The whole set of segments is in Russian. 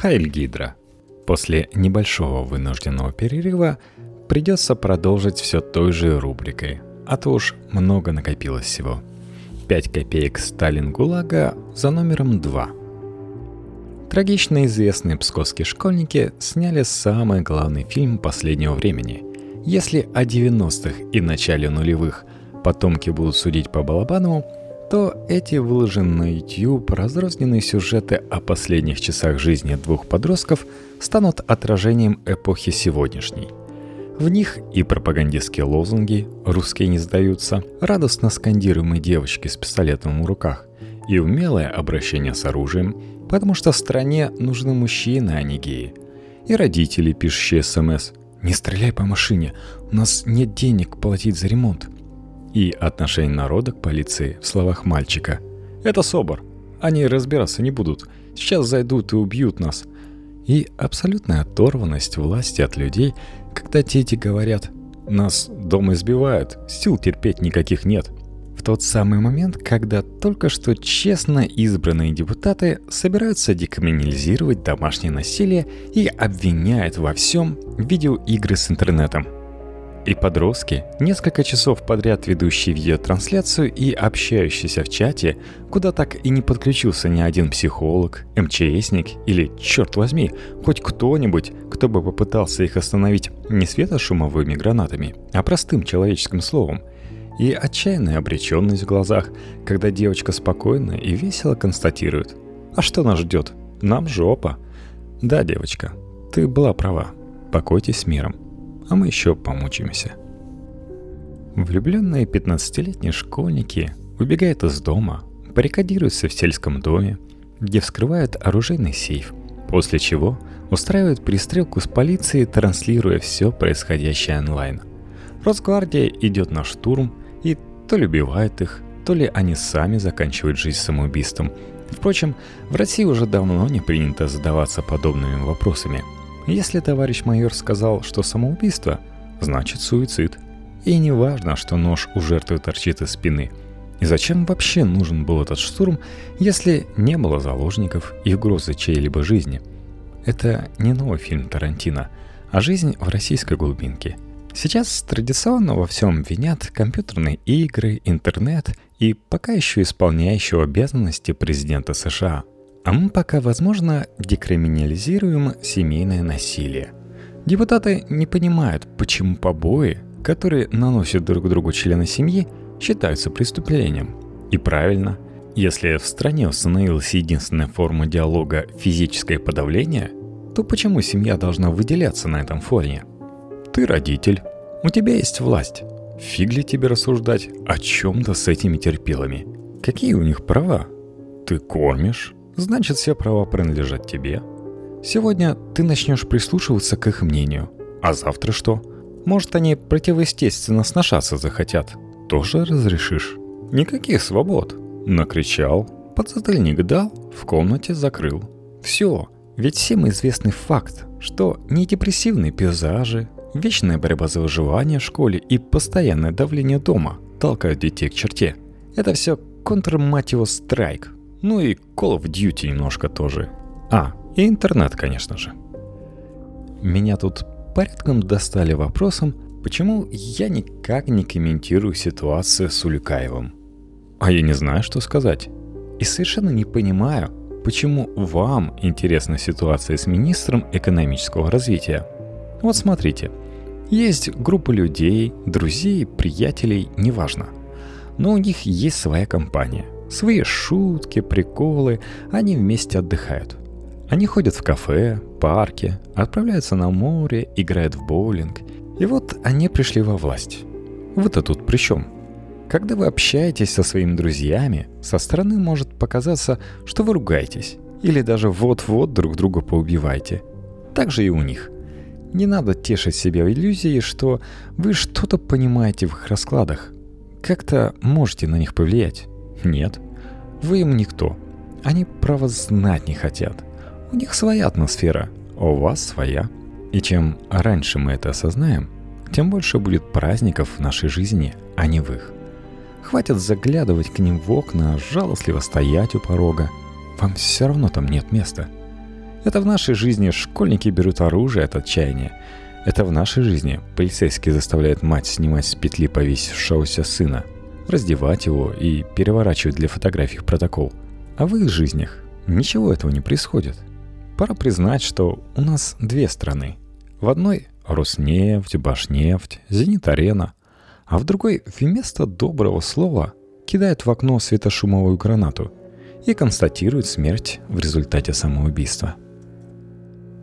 Хайль Гидра. После небольшого вынужденного перерыва придется продолжить все той же рубрикой, а то уж много накопилось всего. 5 копеек Сталин ГУЛАГа за номером 2. Трагично известные псковские школьники сняли самый главный фильм последнего времени. Если о 90-х и начале нулевых потомки будут судить по Балабанову, то эти выложенные на YouTube разрозненные сюжеты о последних часах жизни двух подростков станут отражением эпохи сегодняшней. В них и пропагандистские лозунги «русские не сдаются», радостно скандируемые девочки с пистолетом в руках и умелое обращение с оружием, потому что в стране нужны мужчины, а не геи. И родители, пишущие СМС «Не стреляй по машине, у нас нет денег платить за ремонт», и отношение народа к полиции в словах мальчика. «Это СОБР. Они разбираться не будут. Сейчас зайдут и убьют нас». И абсолютная оторванность власти от людей, когда дети говорят «Нас дома избивают, сил терпеть никаких нет». В тот самый момент, когда только что честно избранные депутаты собираются декриминализировать домашнее насилие и обвиняют во всем видеоигры с интернетом – и подростки, несколько часов подряд ведущие видеотрансляцию и общающиеся в чате, куда так и не подключился ни один психолог, МЧСник или, черт возьми, хоть кто-нибудь, кто бы попытался их остановить не светошумовыми гранатами, а простым человеческим словом. И отчаянная обреченность в глазах, когда девочка спокойно и весело констатирует «А что нас ждет? Нам жопа!» «Да, девочка, ты была права. Покойтесь с миром» а мы еще помучимся. Влюбленные 15-летние школьники убегают из дома, баррикадируются в сельском доме, где вскрывают оружейный сейф, после чего устраивают перестрелку с полицией, транслируя все происходящее онлайн. Росгвардия идет на штурм и то ли убивает их, то ли они сами заканчивают жизнь самоубийством. Впрочем, в России уже давно не принято задаваться подобными вопросами – если товарищ майор сказал, что самоубийство, значит суицид. И не важно, что нож у жертвы торчит из спины. И зачем вообще нужен был этот штурм, если не было заложников и угрозы чьей-либо жизни? Это не новый фильм Тарантино, а жизнь в российской глубинке. Сейчас традиционно во всем винят компьютерные игры, интернет и пока еще исполняющего обязанности президента США – а мы пока, возможно, декриминализируем семейное насилие. Депутаты не понимают, почему побои, которые наносят друг другу члены семьи, считаются преступлением. И правильно, если в стране установилась единственная форма диалога физическое подавление, то почему семья должна выделяться на этом фоне? Ты родитель, у тебя есть власть. Фиг ли тебе рассуждать о чем-то с этими терпилами? Какие у них права? Ты кормишь, значит все права принадлежат тебе. Сегодня ты начнешь прислушиваться к их мнению. А завтра что? Может, они противоестественно сношаться захотят. Тоже разрешишь. Никаких свобод. Накричал, подзатыльник дал, в комнате закрыл. Все. Ведь всем известный факт, что не депрессивные пейзажи, вечная борьба за выживание в школе и постоянное давление дома толкают детей к черте. Это все контр, мать его, страйк, ну и Call of Duty немножко тоже. А, и интернет, конечно же. Меня тут порядком достали вопросом, почему я никак не комментирую ситуацию с Улюкаевым. А я не знаю, что сказать. И совершенно не понимаю, почему вам интересна ситуация с министром экономического развития. Вот смотрите, есть группа людей, друзей, приятелей, неважно. Но у них есть своя компания – Свои шутки, приколы, они вместе отдыхают. Они ходят в кафе, парки, отправляются на море, играют в боулинг. И вот они пришли во власть. Вы-то тут при чем? Когда вы общаетесь со своими друзьями, со стороны может показаться, что вы ругаетесь. Или даже вот-вот друг друга поубиваете. Так же и у них. Не надо тешить себя иллюзией, что вы что-то понимаете в их раскладах. Как-то можете на них повлиять. Нет, вы им никто. Они, право, знать не хотят. У них своя атмосфера, а у вас своя. И чем раньше мы это осознаем, тем больше будет праздников в нашей жизни, а не в их. Хватит заглядывать к ним в окна, жалостливо стоять у порога. Вам все равно там нет места. Это в нашей жизни школьники берут оружие от отчаяния. Это в нашей жизни полицейский заставляет мать снимать с петли повесившегося сына, раздевать его и переворачивать для фотографий протокол. А в их жизнях ничего этого не происходит. Пора признать, что у нас две страны. В одной Роснефть, Башнефть, Зенит-Арена, а в другой вместо доброго слова кидают в окно светошумовую гранату и констатируют смерть в результате самоубийства.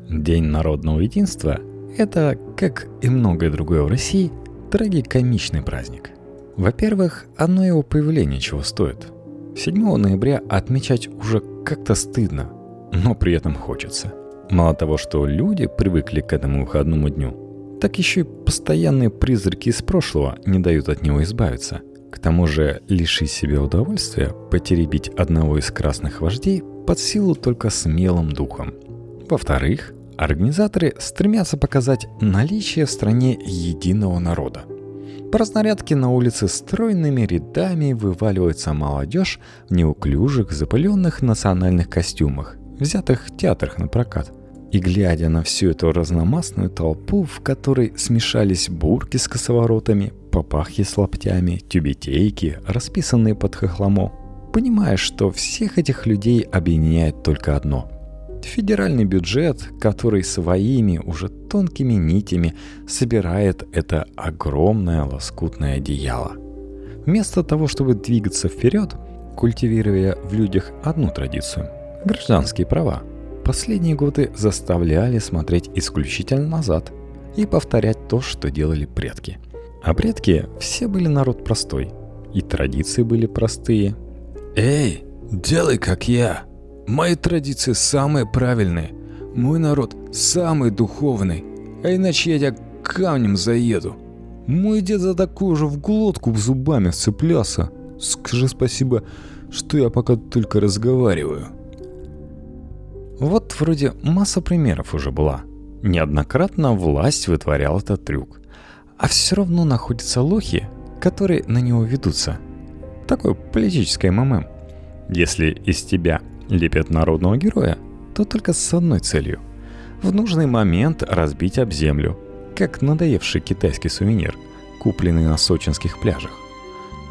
День народного единства – это, как и многое другое в России, трагикомичный праздник. Во-первых, одно его появление чего стоит. 7 ноября отмечать уже как-то стыдно, но при этом хочется – Мало того, что люди привыкли к этому выходному дню, так еще и постоянные призраки из прошлого не дают от него избавиться. К тому же лишить себе удовольствия потеребить одного из красных вождей под силу только смелым духом. Во-вторых, организаторы стремятся показать наличие в стране единого народа. По разнарядке на улице стройными рядами вываливается молодежь в неуклюжих, запыленных национальных костюмах, взятых в театрах на прокат. И глядя на всю эту разномастную толпу, в которой смешались бурки с косоворотами, папахи с лаптями, тюбетейки, расписанные под хохломо, понимаешь, что всех этих людей объединяет только одно – федеральный бюджет, который своими уже тонкими нитями собирает это огромное лоскутное одеяло. Вместо того, чтобы двигаться вперед, культивируя в людях одну традицию – гражданские права – последние годы заставляли смотреть исключительно назад и повторять то, что делали предки. А предки все были народ простой, и традиции были простые. «Эй, делай как я! Мои традиции самые правильные, мой народ самый духовный, а иначе я тебя камнем заеду!» Мой дед за такую же в глотку зубами вцеплялся. Скажи спасибо, что я пока только разговариваю. Вот вроде масса примеров уже была. Неоднократно власть вытворяла этот трюк. А все равно находятся лохи, которые на него ведутся. Такое политическое МММ. Если из тебя лепят народного героя, то только с одной целью. В нужный момент разбить об землю, как надоевший китайский сувенир, купленный на сочинских пляжах.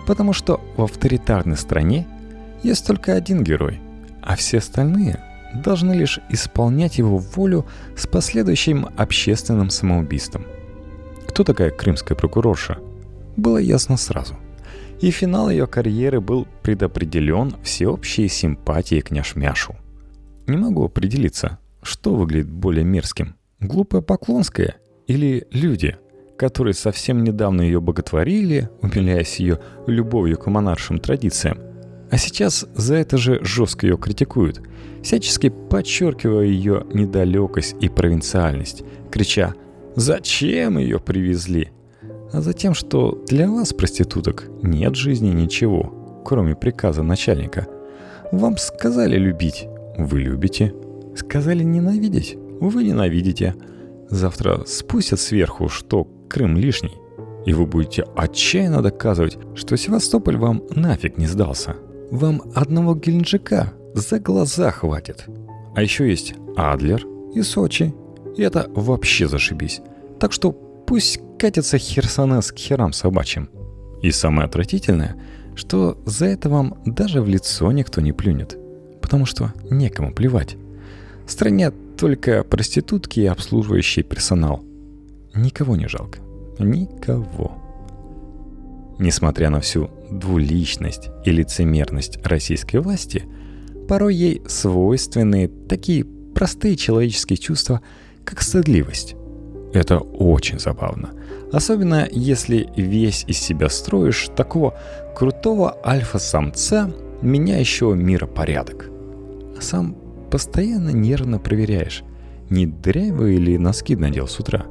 Потому что в авторитарной стране есть только один герой, а все остальные должны лишь исполнять его волю с последующим общественным самоубийством. Кто такая крымская прокурорша? Было ясно сразу. И финал ее карьеры был предопределен всеобщей симпатией к Няшмяшу. Не могу определиться, что выглядит более мерзким. Глупая Поклонская или люди, которые совсем недавно ее боготворили, умиляясь ее любовью к монаршим традициям – а сейчас за это же жестко ее критикуют, всячески подчеркивая ее недалекость и провинциальность, крича «Зачем ее привезли?» А затем, что для вас, проституток, нет жизни ничего, кроме приказа начальника. Вам сказали любить, вы любите. Сказали ненавидеть, вы ненавидите. Завтра спустят сверху, что Крым лишний, и вы будете отчаянно доказывать, что Севастополь вам нафиг не сдался. Вам одного Геленджика за глаза хватит. А еще есть Адлер и Сочи. И это вообще зашибись. Так что пусть катится Херсонес к херам собачьим. И самое отвратительное, что за это вам даже в лицо никто не плюнет. Потому что некому плевать. В стране только проститутки и обслуживающий персонал. Никого не жалко. Никого. Несмотря на всю двуличность и лицемерность российской власти, порой ей свойственны такие простые человеческие чувства, как стыдливость. Это очень забавно. Особенно если весь из себя строишь такого крутого альфа-самца, меняющего миропорядок. А сам постоянно нервно проверяешь, не дрявый или носки надел с утра.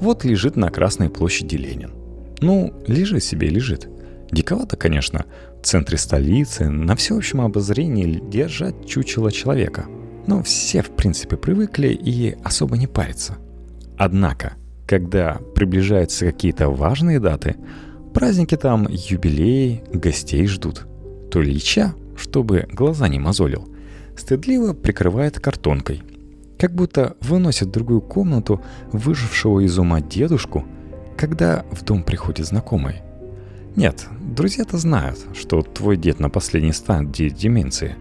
Вот лежит на Красной площади Ленин. Ну, лежит себе, лежит. Диковато, конечно, в центре столицы, на всеобщем обозрении держать чучело человека. Но все, в принципе, привыкли и особо не парятся. Однако, когда приближаются какие-то важные даты, праздники там, юбилеи, гостей ждут, то Ильича, чтобы глаза не мозолил, стыдливо прикрывает картонкой, как будто выносят в другую комнату выжившего из ума дедушку, когда в дом приходит знакомый. Нет, друзья-то знают, что твой дед на последней стадии деменции.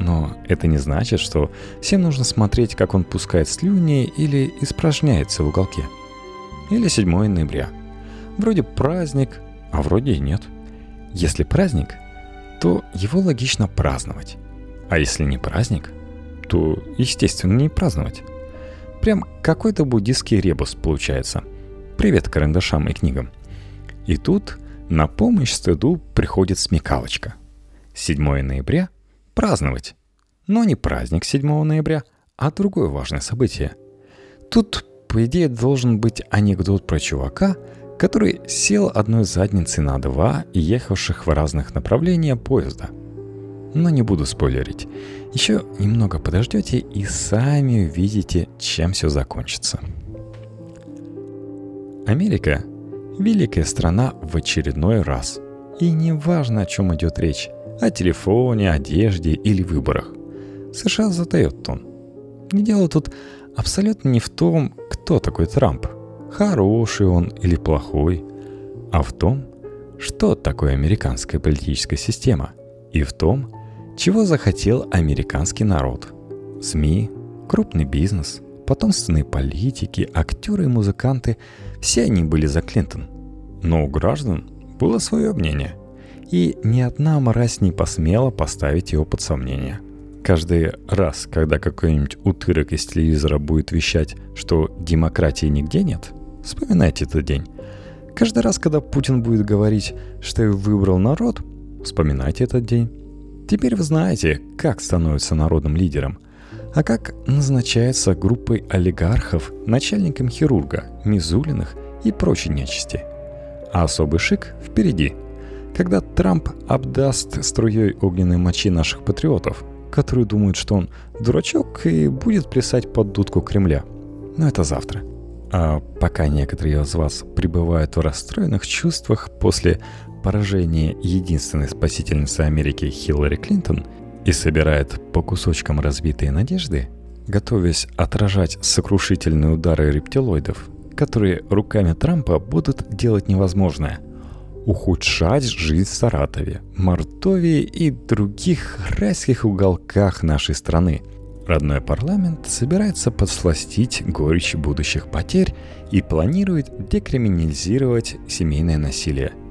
Но это не значит, что всем нужно смотреть, как он пускает слюни или испражняется в уголке. Или 7 ноября. Вроде праздник, а вроде и нет. Если праздник, то его логично праздновать. А если не праздник, то, естественно, не праздновать. Прям какой-то буддийский ребус получается. Привет карандашам и книгам. И тут на помощь стыду приходит смекалочка. 7 ноября – праздновать. Но не праздник 7 ноября, а другое важное событие. Тут, по идее, должен быть анекдот про чувака, который сел одной задницей на два и ехавших в разных направлениях поезда. Но не буду спойлерить. Еще немного подождете и сами увидите, чем все закончится. Америка – великая страна в очередной раз. И не важно, о чем идет речь – о телефоне, одежде или выборах. США задает тон. И дело тут абсолютно не в том, кто такой Трамп, хороший он или плохой, а в том, что такое американская политическая система, и в том, чего захотел американский народ. СМИ, крупный бизнес, потомственные политики, актеры и музыканты – все они были за Клинтон. Но у граждан было свое мнение, и ни одна мразь не посмела поставить его под сомнение. Каждый раз, когда какой-нибудь утырок из телевизора будет вещать, что демократии нигде нет, вспоминайте этот день. Каждый раз, когда Путин будет говорить, что выбрал народ, вспоминайте этот день. Теперь вы знаете, как становится народным лидером, а как назначается группой олигархов начальником хирурга, Мизулиных и прочей нечисти. А особый шик впереди, когда Трамп обдаст струей огненной мочи наших патриотов, которые думают, что он дурачок и будет плясать под дудку Кремля. Но это завтра. А пока некоторые из вас пребывают в расстроенных чувствах после поражение единственной спасительницы Америки Хиллари Клинтон и собирает по кусочкам разбитые надежды, готовясь отражать сокрушительные удары рептилоидов, которые руками Трампа будут делать невозможное – ухудшать жизнь в Саратове, Мордовии и других райских уголках нашей страны. Родной парламент собирается подсластить горечь будущих потерь и планирует декриминализировать семейное насилие –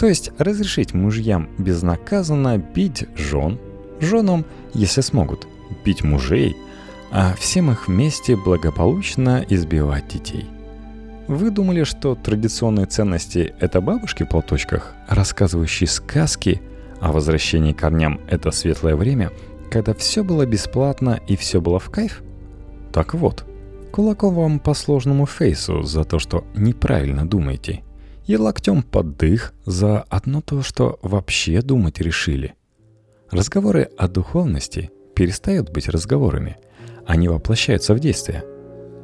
то есть разрешить мужьям безнаказанно бить жен, женам, если смогут, бить мужей, а всем их вместе благополучно избивать детей. Вы думали, что традиционные ценности – это бабушки в платочках, рассказывающие сказки, а возвращение к корням – это светлое время, когда все было бесплатно и все было в кайф? Так вот, кулаком вам по сложному фейсу за то, что неправильно думаете – и локтем под дых за одно то, что вообще думать решили. Разговоры о духовности перестают быть разговорами. Они воплощаются в действие.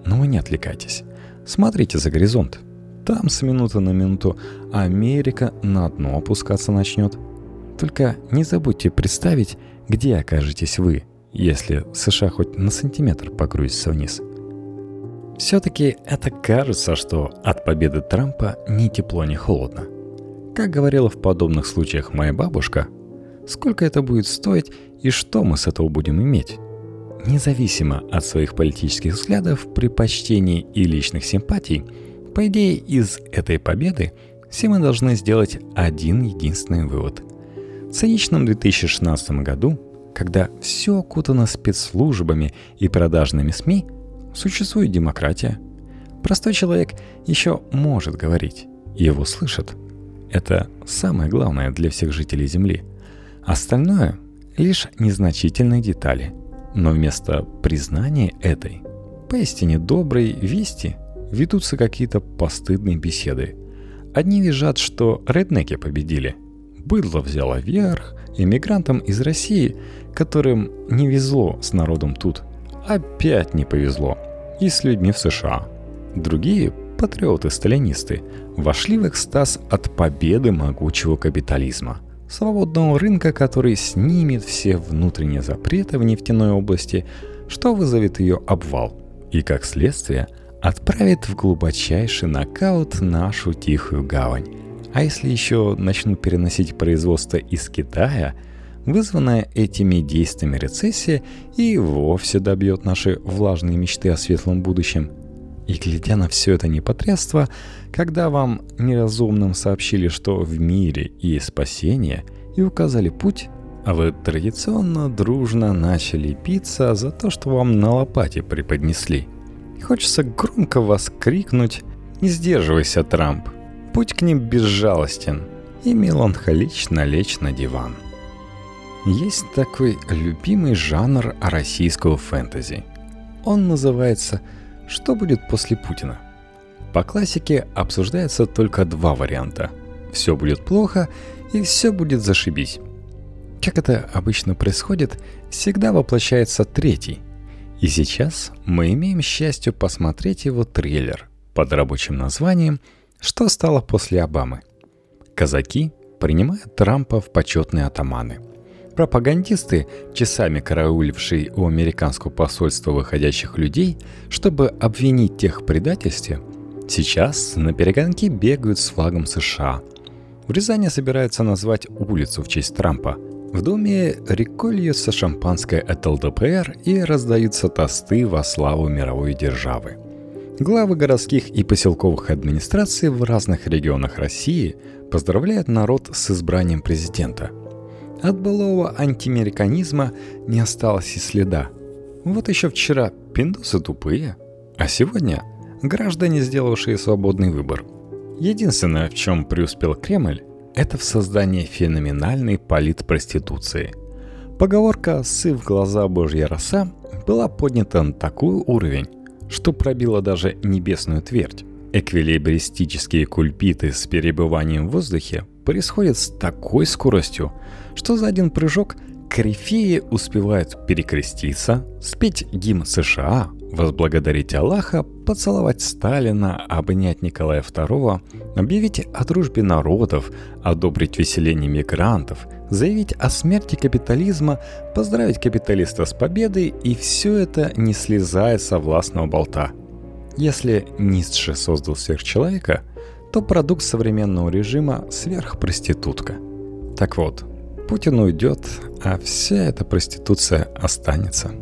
Но вы не отвлекайтесь. Смотрите за горизонт. Там с минуты на минуту Америка на дно опускаться начнет. Только не забудьте представить, где окажетесь вы, если США хоть на сантиметр погрузится вниз – все-таки это кажется, что от победы Трампа ни тепло, ни холодно. Как говорила в подобных случаях моя бабушка, сколько это будет стоить и что мы с этого будем иметь? Независимо от своих политических взглядов, предпочтений и личных симпатий, по идее из этой победы все мы должны сделать один единственный вывод. В циничном 2016 году, когда все окутано спецслужбами и продажными СМИ – Существует демократия. Простой человек еще может говорить, его слышат. Это самое главное для всех жителей Земли. Остальное — лишь незначительные детали. Но вместо признания этой, поистине доброй вести, ведутся какие-то постыдные беседы. Одни визжат, что реднеки победили. Быдло взяло верх, иммигрантам из России, которым не везло с народом тут, опять не повезло и с людьми в США. Другие, патриоты-сталинисты, вошли в экстаз от победы могучего капитализма, свободного рынка, который снимет все внутренние запреты в нефтяной области, что вызовет ее обвал и, как следствие, отправит в глубочайший нокаут нашу тихую гавань. А если еще начнут переносить производство из Китая, вызванная этими действиями рецессия и вовсе добьет наши влажные мечты о светлом будущем. И глядя на все это непотребство, когда вам неразумным сообщили, что в мире есть спасение, и указали путь, а вы традиционно дружно начали биться за то, что вам на лопате преподнесли. Хочется громко вас крикнуть «Не сдерживайся, Трамп!» Путь к ним безжалостен и меланхолично лечь на диван. Есть такой любимый жанр российского фэнтези. Он называется «Что будет после Путина?». По классике обсуждается только два варианта. Все будет плохо и все будет зашибись. Как это обычно происходит, всегда воплощается третий. И сейчас мы имеем счастье посмотреть его трейлер под рабочим названием «Что стало после Обамы?». Казаки принимают Трампа в почетные атаманы. Пропагандисты, часами караулившие у американского посольства выходящих людей, чтобы обвинить тех в предательстве, сейчас на перегонки бегают с флагом США. В Рязани собираются назвать улицу в честь Трампа – в доме рекой шампанское от ЛДПР и раздаются тосты во славу мировой державы. Главы городских и поселковых администраций в разных регионах России поздравляют народ с избранием президента. От былого антиамериканизма не осталось и следа. Вот еще вчера пиндусы тупые, а сегодня граждане, сделавшие свободный выбор. Единственное, в чем преуспел Кремль, это в создании феноменальной политпроституции. Поговорка «сы в глаза божья роса» была поднята на такой уровень, что пробила даже небесную твердь. Эквилибристические кульпиты с перебыванием в воздухе происходят с такой скоростью, что за один прыжок корифеи успевают перекреститься, спеть гимн США, возблагодарить Аллаха, поцеловать Сталина, обнять Николая II, объявить о дружбе народов, одобрить веселение мигрантов, заявить о смерти капитализма, поздравить капиталиста с победой и все это не слезая со властного болта. Если Ницше создал сверхчеловека, то продукт современного режима – сверхпроститутка. Так вот, Путин уйдет, а вся эта проституция останется.